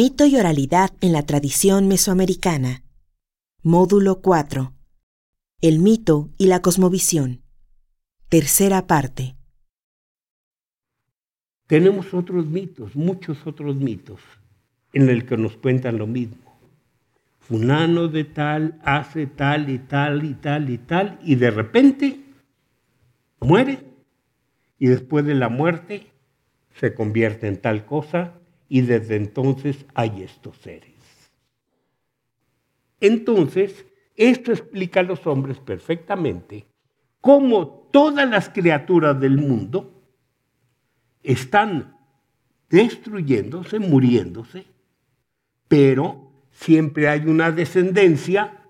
Mito y oralidad en la tradición mesoamericana. Módulo 4. El mito y la cosmovisión. Tercera parte. Tenemos otros mitos, muchos otros mitos, en el que nos cuentan lo mismo. Funano de tal hace tal y tal y tal y tal, y de repente muere, y después de la muerte se convierte en tal cosa, y desde entonces hay estos seres. Entonces, esto explica a los hombres perfectamente cómo todas las criaturas del mundo están destruyéndose, muriéndose, pero siempre hay una descendencia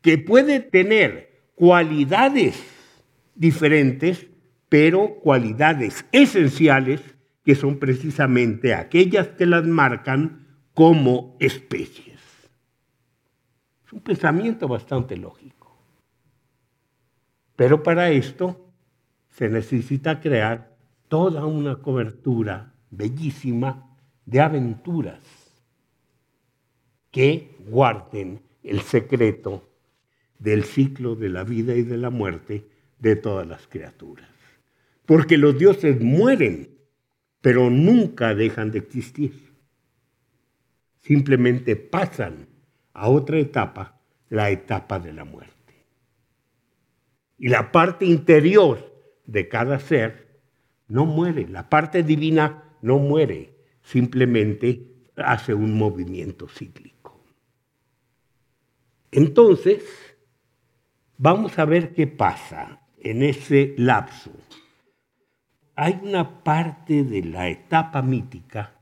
que puede tener cualidades diferentes, pero cualidades esenciales que son precisamente aquellas que las marcan como especies. Es un pensamiento bastante lógico. Pero para esto se necesita crear toda una cobertura bellísima de aventuras que guarden el secreto del ciclo de la vida y de la muerte de todas las criaturas. Porque los dioses mueren, pero nunca dejan de existir. Simplemente pasan a otra etapa, la etapa de la muerte. Y la parte interior de cada ser no muere, la parte divina no muere, simplemente hace un movimiento cíclico. Entonces, vamos a ver qué pasa en ese lapso. Hay una parte de la etapa mítica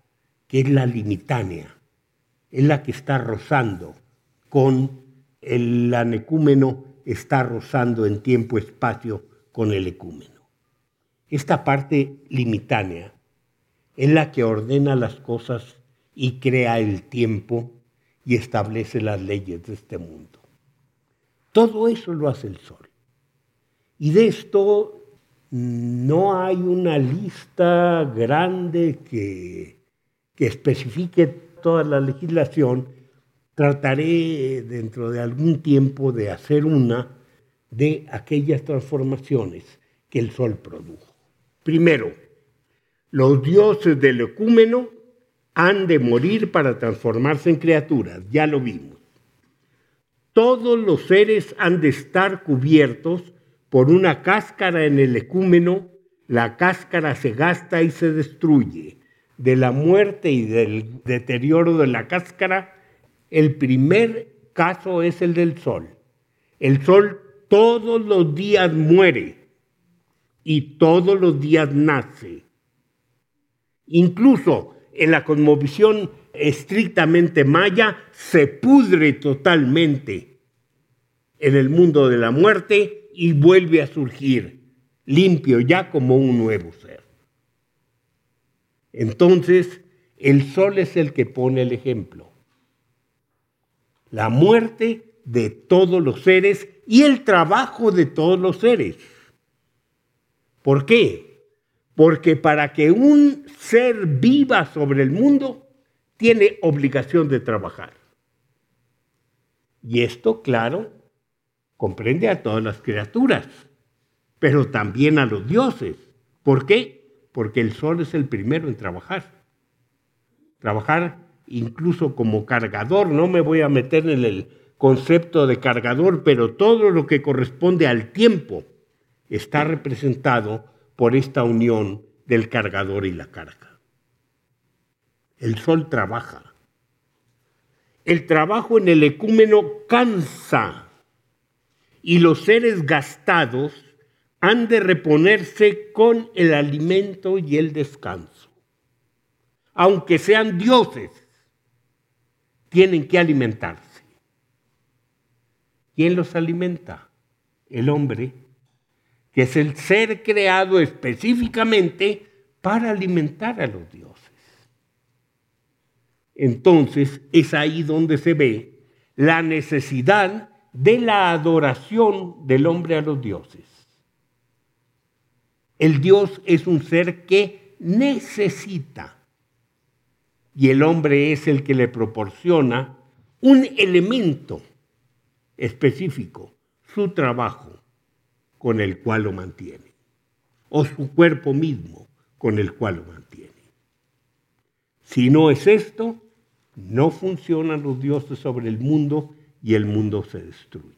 que es la limitánea, es la que está rozando con el anecúmeno, está rozando en tiempo-espacio con el ecúmeno. Esta parte limitánea es la que ordena las cosas y crea el tiempo y establece las leyes de este mundo. Todo eso lo hace el sol. Y de esto no hay una lista grande que, que especifique toda la legislación. Trataré dentro de algún tiempo de hacer una de aquellas transformaciones que el sol produjo. Primero, los dioses del ecúmeno han de morir para transformarse en criaturas, ya lo vimos. Todos los seres han de estar cubiertos por una cáscara en el ecúmeno, la cáscara se gasta y se destruye. De la muerte y del deterioro de la cáscara, el primer caso es el del sol. El sol todos los días muere y todos los días nace. Incluso en la cosmovisión estrictamente maya se pudre totalmente en el mundo de la muerte y vuelve a surgir limpio ya como un nuevo ser. Entonces, el sol es el que pone el ejemplo. La muerte de todos los seres y el trabajo de todos los seres. ¿Por qué? Porque para que un ser viva sobre el mundo, tiene obligación de trabajar. Y esto, claro, comprende a todas las criaturas, pero también a los dioses. ¿Por qué? Porque el sol es el primero en trabajar. Trabajar incluso como cargador, no me voy a meter en el concepto de cargador, pero todo lo que corresponde al tiempo está representado por esta unión del cargador y la carga. El sol trabaja. El trabajo en el ecúmeno cansa y los seres gastados han de reponerse con el alimento y el descanso. Aunque sean dioses, tienen que alimentarse. ¿Quién los alimenta? El hombre que es el ser creado específicamente para alimentar a los dioses. Entonces es ahí donde se ve la necesidad de la adoración del hombre a los dioses. El Dios es un ser que necesita. y el hombre es el que le proporciona un elemento específico, su trabajo, con el cual lo mantiene, o su cuerpo mismo, con el cual lo mantiene. Si no es esto, no funcionan los dioses sobre el mundo y el mundo se destruye.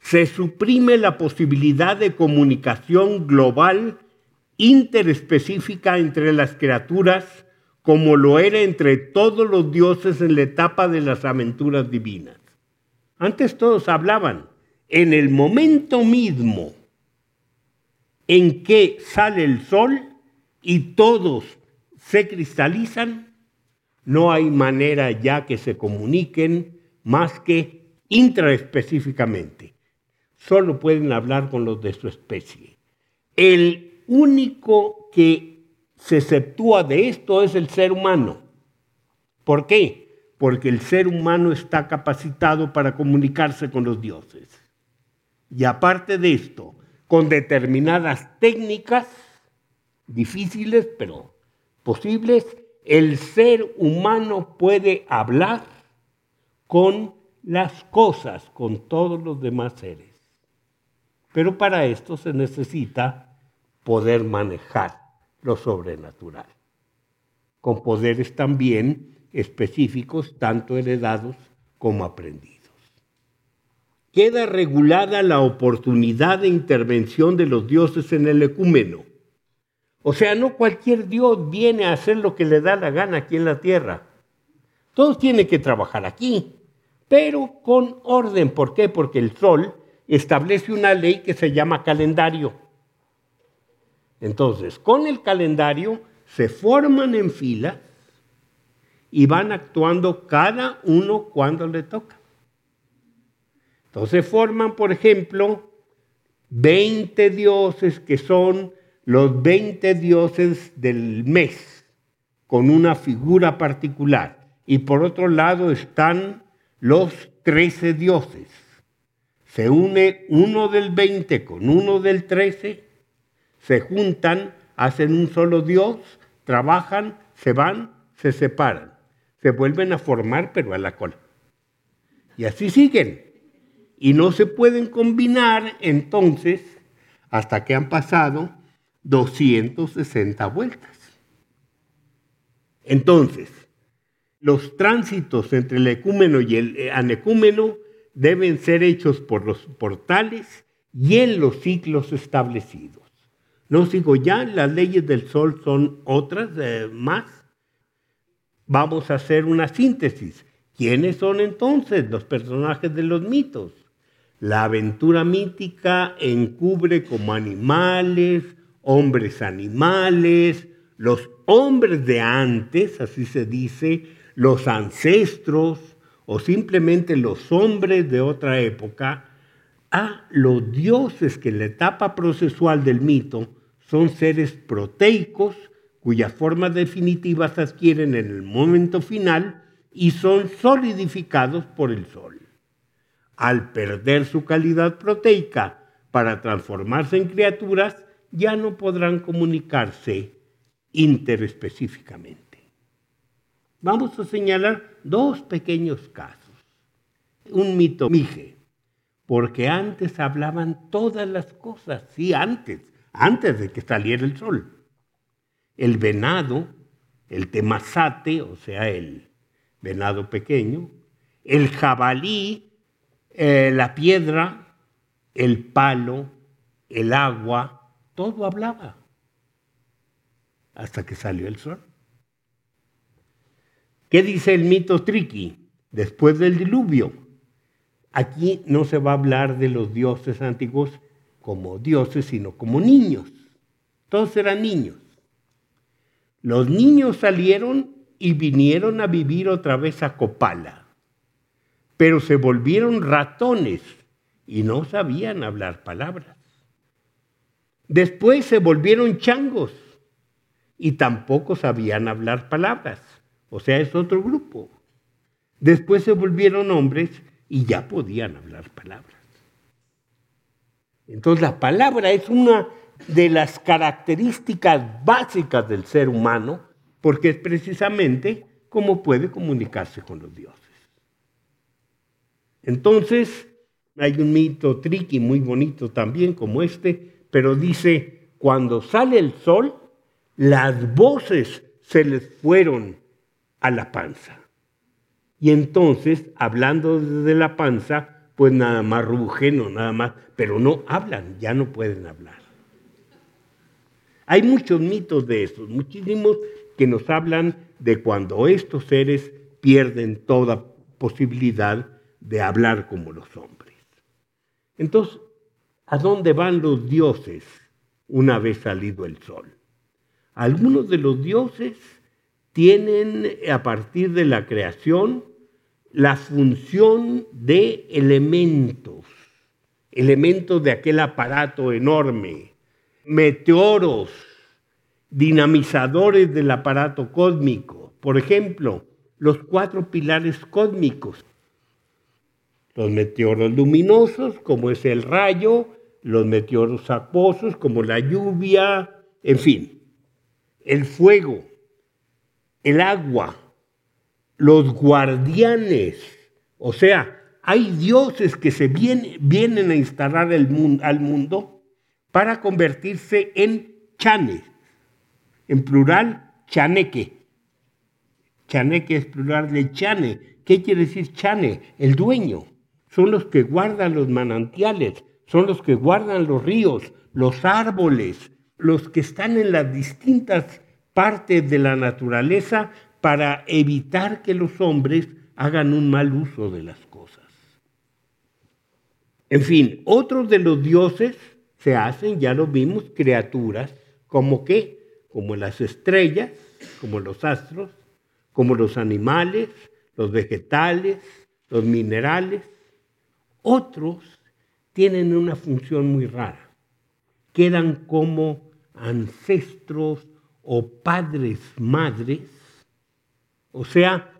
Se suprime la posibilidad de comunicación global interespecífica entre las criaturas como lo era entre todos los dioses en la etapa de las aventuras divinas. Antes todos hablaban. En el momento mismo en que sale el sol y todos se cristalizan, no hay manera ya que se comuniquen más que intraespecíficamente. Solo pueden hablar con los de su especie. El único que se exceptúa de esto es el ser humano. ¿Por qué? Porque el ser humano está capacitado para comunicarse con los dioses. Y aparte de esto, con determinadas técnicas difíciles, pero posibles, el ser humano puede hablar con las cosas, con todos los demás seres. Pero para esto se necesita poder manejar lo sobrenatural, con poderes también específicos, tanto heredados como aprendidos. Queda regulada la oportunidad de intervención de los dioses en el ecúmeno o sea, no cualquier Dios viene a hacer lo que le da la gana aquí en la tierra. Todos tienen que trabajar aquí, pero con orden. ¿Por qué? Porque el sol establece una ley que se llama calendario. Entonces, con el calendario se forman en fila y van actuando cada uno cuando le toca. Entonces forman, por ejemplo, 20 dioses que son los 20 dioses del mes con una figura particular. Y por otro lado están los 13 dioses. Se une uno del 20 con uno del 13, se juntan, hacen un solo dios, trabajan, se van, se separan, se vuelven a formar pero a la cola. Y así siguen. Y no se pueden combinar entonces hasta que han pasado 260 vueltas. Entonces, los tránsitos entre el ecúmeno y el eh, anecúmeno deben ser hechos por los portales y en los ciclos establecidos. No sigo ya, las leyes del sol son otras eh, más. Vamos a hacer una síntesis. ¿Quiénes son entonces los personajes de los mitos? La aventura mítica encubre como animales, hombres animales, los hombres de antes, así se dice, los ancestros o simplemente los hombres de otra época, a los dioses que en la etapa procesual del mito son seres proteicos cuyas formas definitivas adquieren en el momento final y son solidificados por el sol. Al perder su calidad proteica para transformarse en criaturas, ya no podrán comunicarse interespecíficamente. Vamos a señalar dos pequeños casos. Un mito mije, porque antes hablaban todas las cosas, sí, antes, antes de que saliera el sol. El venado, el temazate, o sea, el venado pequeño, el jabalí, eh, la piedra, el palo, el agua, todo hablaba hasta que salió el sol. ¿Qué dice el mito Triqui? Después del diluvio. Aquí no se va a hablar de los dioses antiguos como dioses, sino como niños. Todos eran niños. Los niños salieron y vinieron a vivir otra vez a Copala, pero se volvieron ratones y no sabían hablar palabras. Después se volvieron changos y tampoco sabían hablar palabras. O sea, es otro grupo. Después se volvieron hombres y ya podían hablar palabras. Entonces la palabra es una de las características básicas del ser humano porque es precisamente como puede comunicarse con los dioses. Entonces, hay un mito tricky muy bonito también como este, pero dice, cuando sale el sol, las voces se les fueron a la panza. Y entonces, hablando desde la panza, pues nada más rugen o nada más, pero no hablan, ya no pueden hablar. Hay muchos mitos de esos, muchísimos que nos hablan de cuando estos seres pierden toda posibilidad de hablar como los hombres. Entonces, ¿a dónde van los dioses una vez salido el sol? Algunos de los dioses tienen a partir de la creación la función de elementos, elementos de aquel aparato enorme, meteoros, dinamizadores del aparato cósmico. Por ejemplo, los cuatro pilares cósmicos. Los meteoros luminosos, como es el rayo, los meteoros acuosos, como la lluvia, en fin. El fuego, el agua, los guardianes. O sea, hay dioses que se vienen, a instalar al mundo para convertirse en chanes. En plural, chaneque. Chaneque es plural de chane. ¿Qué quiere decir chane? El dueño. Son los que guardan los manantiales, son los que guardan los ríos, los árboles, los que están en las distintas partes de la naturaleza para evitar que los hombres hagan un mal uso de las cosas. En fin, otros de los dioses se hacen, ya lo vimos, criaturas como qué, como las estrellas, como los astros, como los animales, los vegetales, los minerales. Otros tienen una función muy rara. Quedan como ancestros o padres, madres o sea,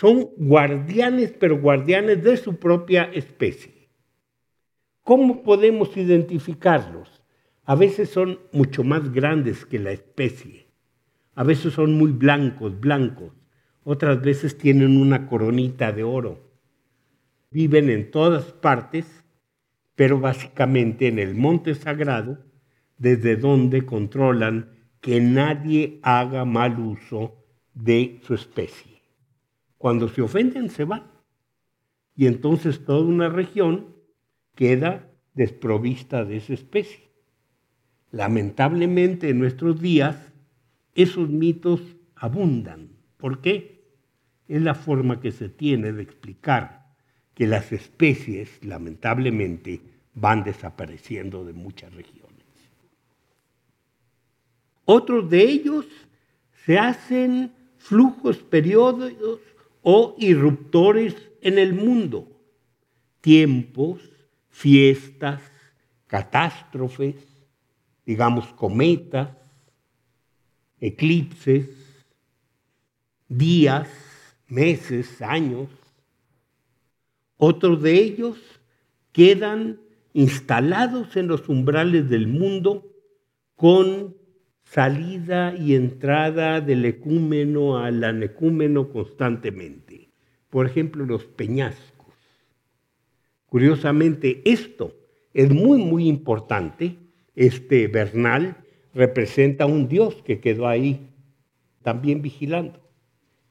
son guardianes, pero guardianes de su propia especie. ¿Cómo podemos identificarlos? A veces son mucho más grandes que la especie. A veces son muy blancos, blancos. Otras veces tienen una coronita de oro. Viven en todas partes, pero básicamente en el monte sagrado, desde donde controlan que nadie haga mal uso de su especie. Cuando se ofenden se van. Y entonces toda una región queda desprovista de esa especie. Lamentablemente en nuestros días esos mitos abundan. ¿Por qué? Es la forma que se tiene de explicar que las especies, lamentablemente, van desapareciendo de muchas regiones. Otros de ellos se hacen flujos periódicos o irruptores en el mundo, tiempos, fiestas, catástrofes, digamos cometas, eclipses, días, meses, años. Otros de ellos quedan instalados en los umbrales del mundo con salida y entrada del ecúmeno al anecúmeno constantemente. Por ejemplo, los peñascos. Curiosamente, esto es muy, muy importante. Este Bernal representa un dios que quedó ahí también vigilando.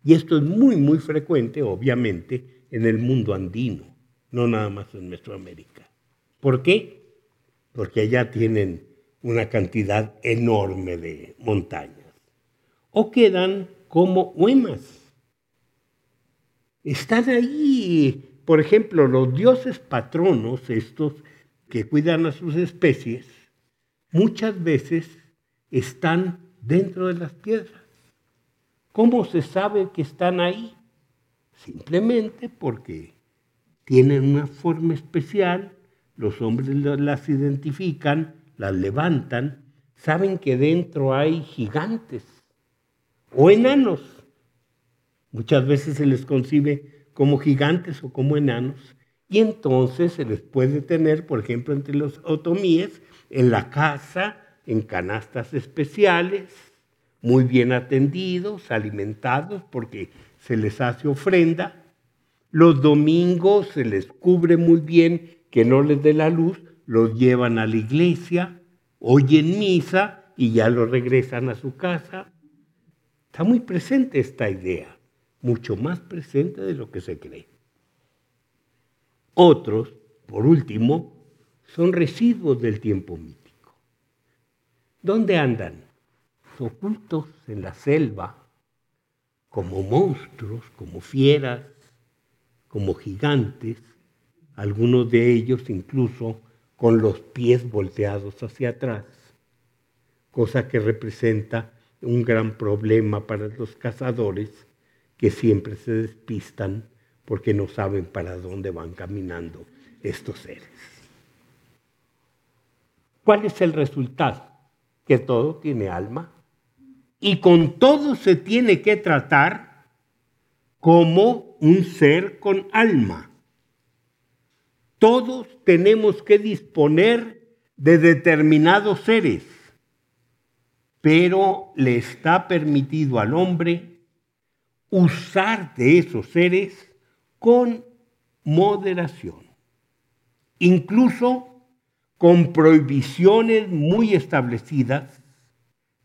Y esto es muy, muy frecuente, obviamente, en el mundo andino, no nada más en Mesoamérica. ¿Por qué? Porque allá tienen una cantidad enorme de montañas. O quedan como huemas. Están ahí, por ejemplo, los dioses patronos, estos que cuidan a sus especies, muchas veces están dentro de las piedras. ¿Cómo se sabe que están ahí? Simplemente porque tienen una forma especial, los hombres las identifican las levantan, saben que dentro hay gigantes o enanos. Muchas veces se les concibe como gigantes o como enanos. Y entonces se les puede tener, por ejemplo, entre los otomíes, en la casa, en canastas especiales, muy bien atendidos, alimentados, porque se les hace ofrenda. Los domingos se les cubre muy bien que no les dé la luz, los llevan a la iglesia, oyen misa y ya los regresan a su casa. Está muy presente esta idea, mucho más presente de lo que se cree. Otros, por último, son residuos del tiempo mítico. ¿Dónde andan? Ocultos en la selva, como monstruos, como fieras, como gigantes, algunos de ellos incluso con los pies volteados hacia atrás, cosa que representa un gran problema para los cazadores que siempre se despistan porque no saben para dónde van caminando estos seres. ¿Cuál es el resultado? Que todo tiene alma y con todo se tiene que tratar como un ser con alma. Todos tenemos que disponer de determinados seres, pero le está permitido al hombre usar de esos seres con moderación, incluso con prohibiciones muy establecidas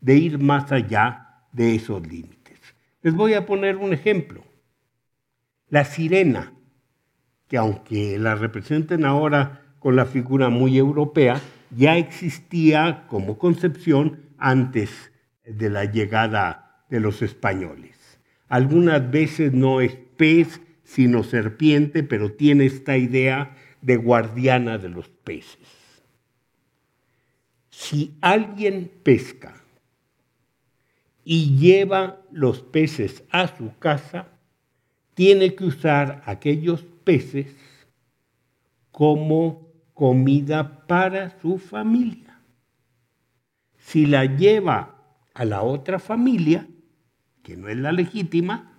de ir más allá de esos límites. Les voy a poner un ejemplo. La sirena, que aunque la representen ahora con la figura muy europea, ya existía como concepción antes de la llegada de los españoles. Algunas veces no es pez, sino serpiente, pero tiene esta idea de guardiana de los peces. Si alguien pesca y lleva los peces a su casa, tiene que usar aquellos peces como comida para su familia. Si la lleva a la otra familia, que no es la legítima,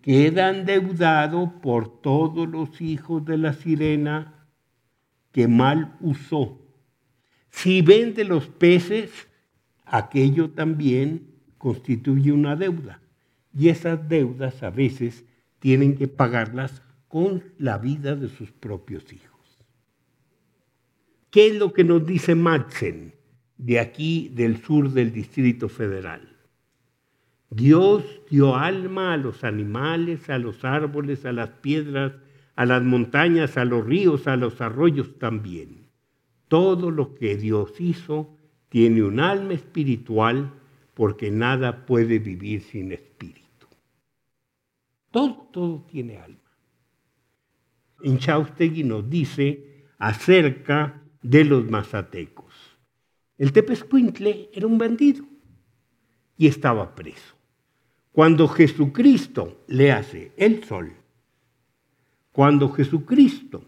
queda endeudado por todos los hijos de la sirena que mal usó. Si vende los peces, aquello también constituye una deuda. Y esas deudas a veces tienen que pagarlas con la vida de sus propios hijos. ¿Qué es lo que nos dice Madsen de aquí del sur del Distrito Federal? Dios dio alma a los animales, a los árboles, a las piedras, a las montañas, a los ríos, a los arroyos también. Todo lo que Dios hizo tiene un alma espiritual porque nada puede vivir sin espíritu. Todo, todo tiene alma. En Chaustegui nos dice acerca de los mazatecos. El Tepescuintle era un bandido y estaba preso. Cuando Jesucristo le hace el sol, cuando Jesucristo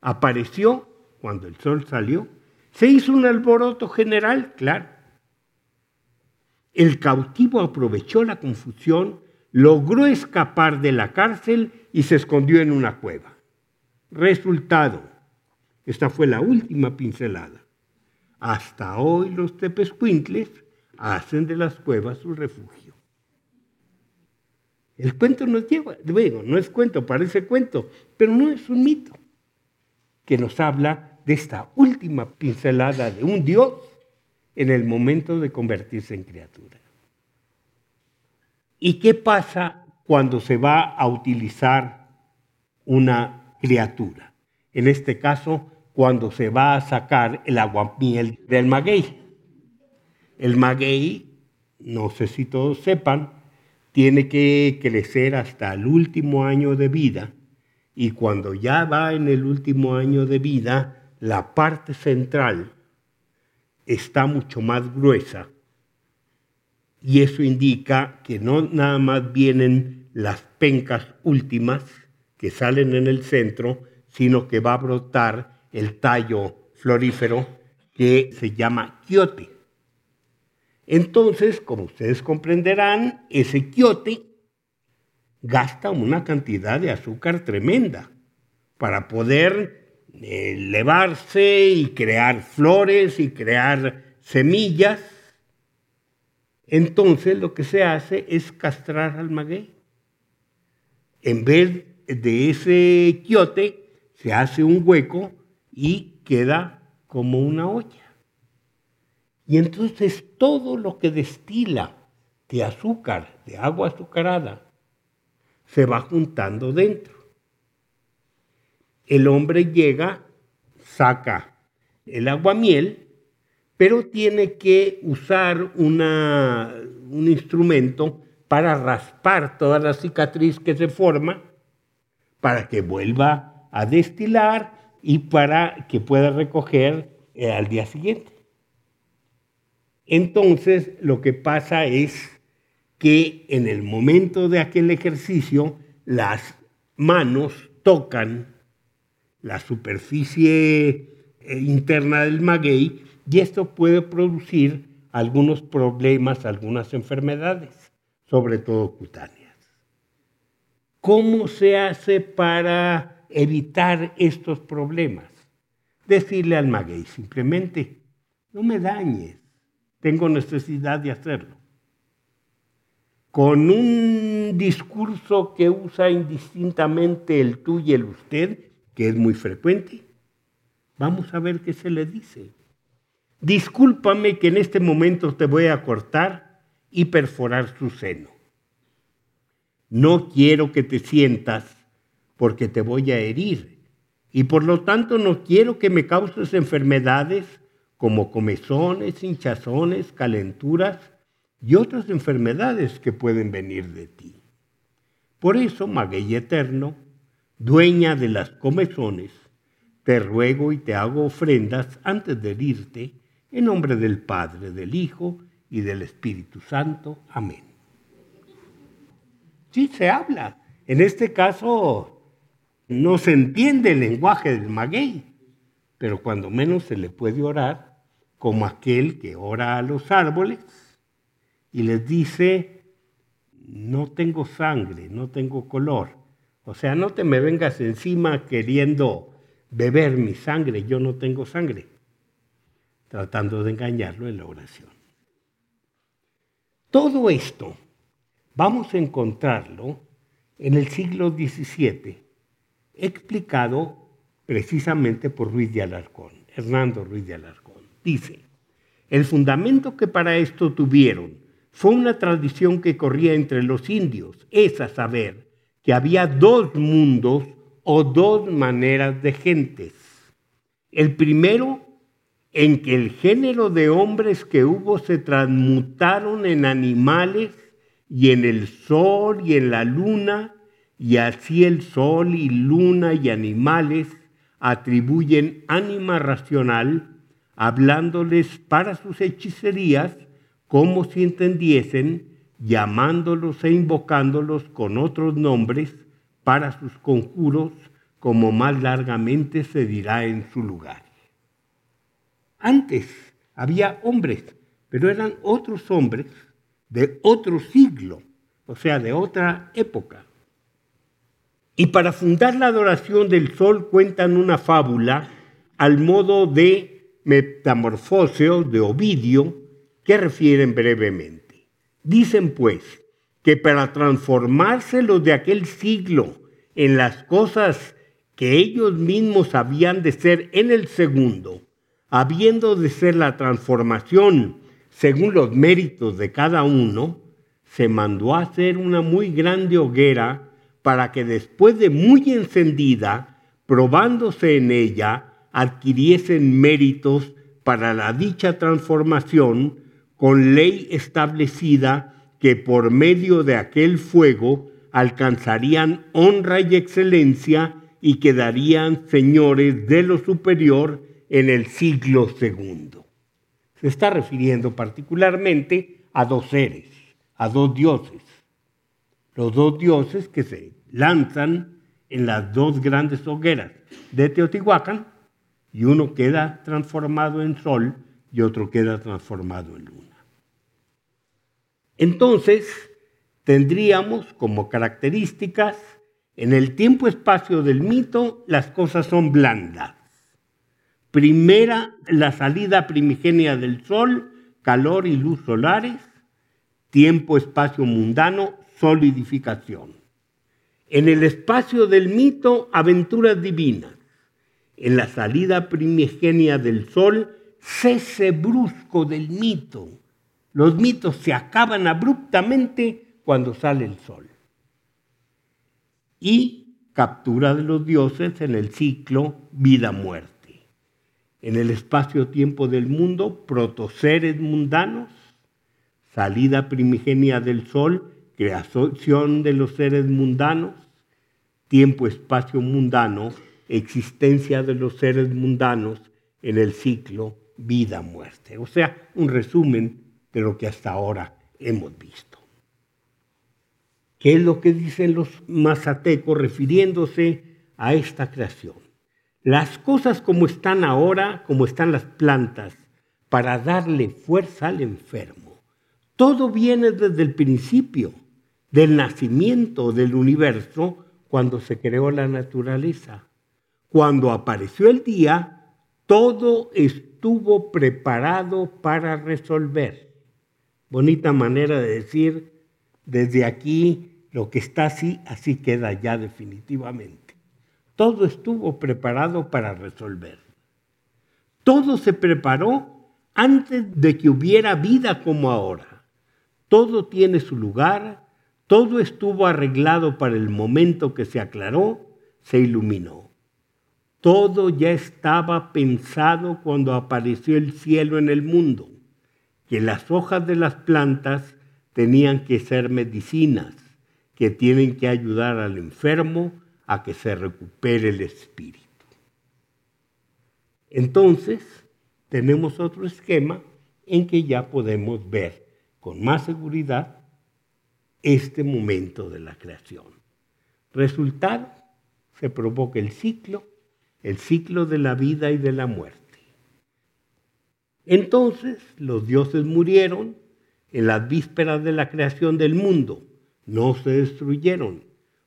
apareció, cuando el sol salió, se hizo un alboroto general, claro. El cautivo aprovechó la confusión, logró escapar de la cárcel y se escondió en una cueva. Resultado, esta fue la última pincelada. Hasta hoy los tepescuintles hacen de las cuevas su refugio. El cuento nos lleva, bueno, no es cuento, parece cuento, pero no es un mito, que nos habla de esta última pincelada de un Dios en el momento de convertirse en criatura. ¿Y qué pasa cuando se va a utilizar una criatura? En este caso, cuando se va a sacar el aguamiel del maguey. El maguey, no sé si todos sepan, tiene que crecer hasta el último año de vida y cuando ya va en el último año de vida, la parte central está mucho más gruesa y eso indica que no nada más vienen las pencas últimas que salen en el centro, sino que va a brotar el tallo florífero que se llama quiote. Entonces, como ustedes comprenderán, ese quiote gasta una cantidad de azúcar tremenda para poder elevarse y crear flores y crear semillas. Entonces lo que se hace es castrar al maguey. En vez de ese quiote se hace un hueco y queda como una olla. Y entonces todo lo que destila de azúcar, de agua azucarada, se va juntando dentro. El hombre llega, saca el aguamiel, pero tiene que usar una, un instrumento para raspar toda la cicatriz que se forma, para que vuelva a destilar y para que pueda recoger eh, al día siguiente. Entonces lo que pasa es que en el momento de aquel ejercicio las manos tocan la superficie eh, interna del maguey y esto puede producir algunos problemas, algunas enfermedades, sobre todo cutáneas. ¿Cómo se hace para evitar estos problemas? Decirle al maguey simplemente, no me dañes, tengo necesidad de hacerlo con un discurso que usa indistintamente el tú y el usted, que es muy frecuente. Vamos a ver qué se le dice. Discúlpame que en este momento te voy a cortar y perforar su seno. No quiero que te sientas porque te voy a herir y por lo tanto no quiero que me causes enfermedades como comezones, hinchazones, calenturas y otras enfermedades que pueden venir de ti. Por eso, Maguey Eterno, dueña de las comezones, te ruego y te hago ofrendas antes de herirte, en nombre del Padre, del Hijo y del Espíritu Santo. Amén. Sí se habla. En este caso no se entiende el lenguaje del maguey, pero cuando menos se le puede orar como aquel que ora a los árboles y les dice, no tengo sangre, no tengo color. O sea, no te me vengas encima queriendo beber mi sangre, yo no tengo sangre, tratando de engañarlo en la oración. Todo esto vamos a encontrarlo en el siglo XVII, explicado precisamente por Ruiz de Alarcón, Hernando Ruiz de Alarcón. Dice, el fundamento que para esto tuvieron fue una tradición que corría entre los indios, es a saber, que había dos mundos o dos maneras de gentes. El primero, en que el género de hombres que hubo se transmutaron en animales y en el sol y en la luna, y así el sol y luna y animales atribuyen ánima racional, hablándoles para sus hechicerías, como si entendiesen, llamándolos e invocándolos con otros nombres para sus conjuros, como más largamente se dirá en su lugar. Antes había hombres, pero eran otros hombres de otro siglo, o sea, de otra época. Y para fundar la adoración del sol cuentan una fábula al modo de Metamorfoseo de Ovidio, que refieren brevemente. Dicen pues que para transformarse los de aquel siglo en las cosas que ellos mismos habían de ser en el segundo, habiendo de ser la transformación según los méritos de cada uno, se mandó a hacer una muy grande hoguera para que después de muy encendida, probándose en ella, adquiriesen méritos para la dicha transformación con ley establecida que por medio de aquel fuego alcanzarían honra y excelencia y quedarían señores de lo superior en el siglo segundo. Se está refiriendo particularmente a dos seres, a dos dioses. Los dos dioses que se lanzan en las dos grandes hogueras de Teotihuacán y uno queda transformado en sol y otro queda transformado en luna. Entonces, tendríamos como características, en el tiempo-espacio del mito, las cosas son blandas. Primera, la salida primigenia del sol, calor y luz solares. tiempo, espacio mundano, solidificación. En el espacio del mito, aventuras divinas. En la salida primigenia del sol, cese brusco del mito. Los mitos se acaban abruptamente cuando sale el sol. Y captura de los dioses en el ciclo vida-muerte. En el espacio-tiempo del mundo, protoseres mundanos, salida primigenia del sol, creación de los seres mundanos, tiempo-espacio mundano, existencia de los seres mundanos en el ciclo vida-muerte. O sea, un resumen de lo que hasta ahora hemos visto. ¿Qué es lo que dicen los mazatecos refiriéndose a esta creación? Las cosas como están ahora, como están las plantas, para darle fuerza al enfermo. Todo viene desde el principio, del nacimiento del universo, cuando se creó la naturaleza. Cuando apareció el día, todo estuvo preparado para resolver. Bonita manera de decir, desde aquí lo que está así, así queda ya definitivamente. Todo estuvo preparado para resolver. Todo se preparó antes de que hubiera vida como ahora. Todo tiene su lugar, todo estuvo arreglado para el momento que se aclaró, se iluminó. Todo ya estaba pensado cuando apareció el cielo en el mundo, que las hojas de las plantas tenían que ser medicinas, que tienen que ayudar al enfermo a que se recupere el espíritu. Entonces, tenemos otro esquema en que ya podemos ver con más seguridad este momento de la creación. Resultado, se provoca el ciclo el ciclo de la vida y de la muerte. Entonces los dioses murieron en las vísperas de la creación del mundo, no se destruyeron,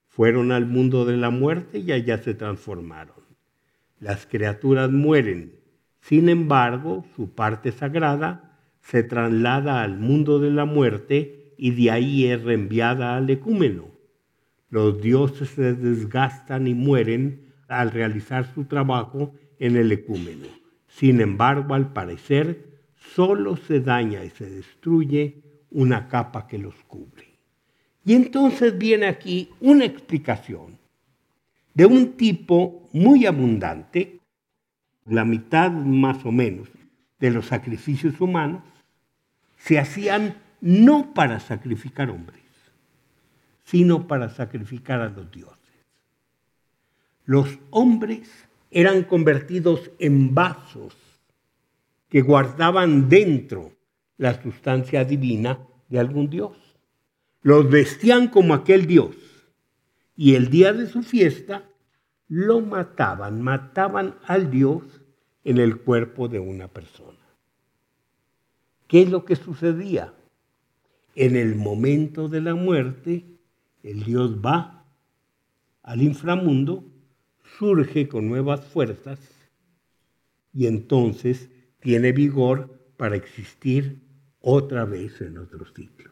fueron al mundo de la muerte y allá se transformaron. Las criaturas mueren, sin embargo, su parte sagrada se traslada al mundo de la muerte y de ahí es reenviada al ecúmeno. Los dioses se desgastan y mueren al realizar su trabajo en el ecúmeno. Sin embargo, al parecer, solo se daña y se destruye una capa que los cubre. Y entonces viene aquí una explicación de un tipo muy abundante, la mitad más o menos de los sacrificios humanos se hacían no para sacrificar hombres, sino para sacrificar a los dioses los hombres eran convertidos en vasos que guardaban dentro la sustancia divina de algún dios. Los vestían como aquel dios y el día de su fiesta lo mataban, mataban al dios en el cuerpo de una persona. ¿Qué es lo que sucedía? En el momento de la muerte, el dios va al inframundo surge con nuevas fuerzas y entonces tiene vigor para existir otra vez en otro ciclo.